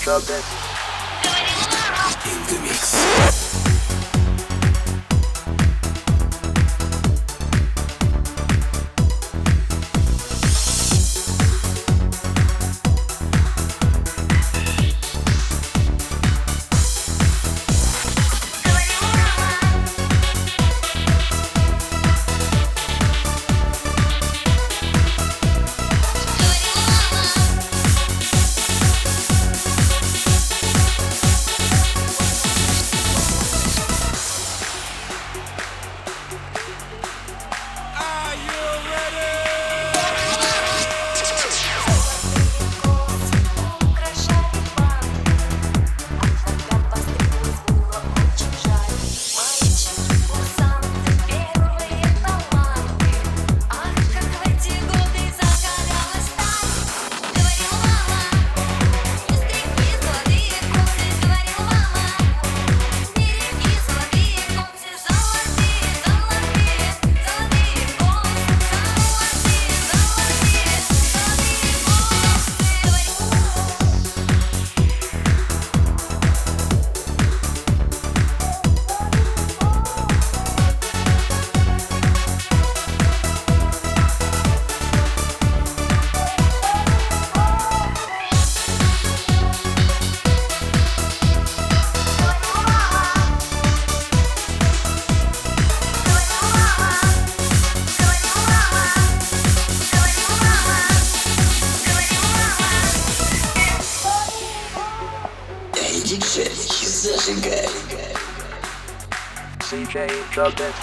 trumpet. In the mix. Session Gay. CJ it.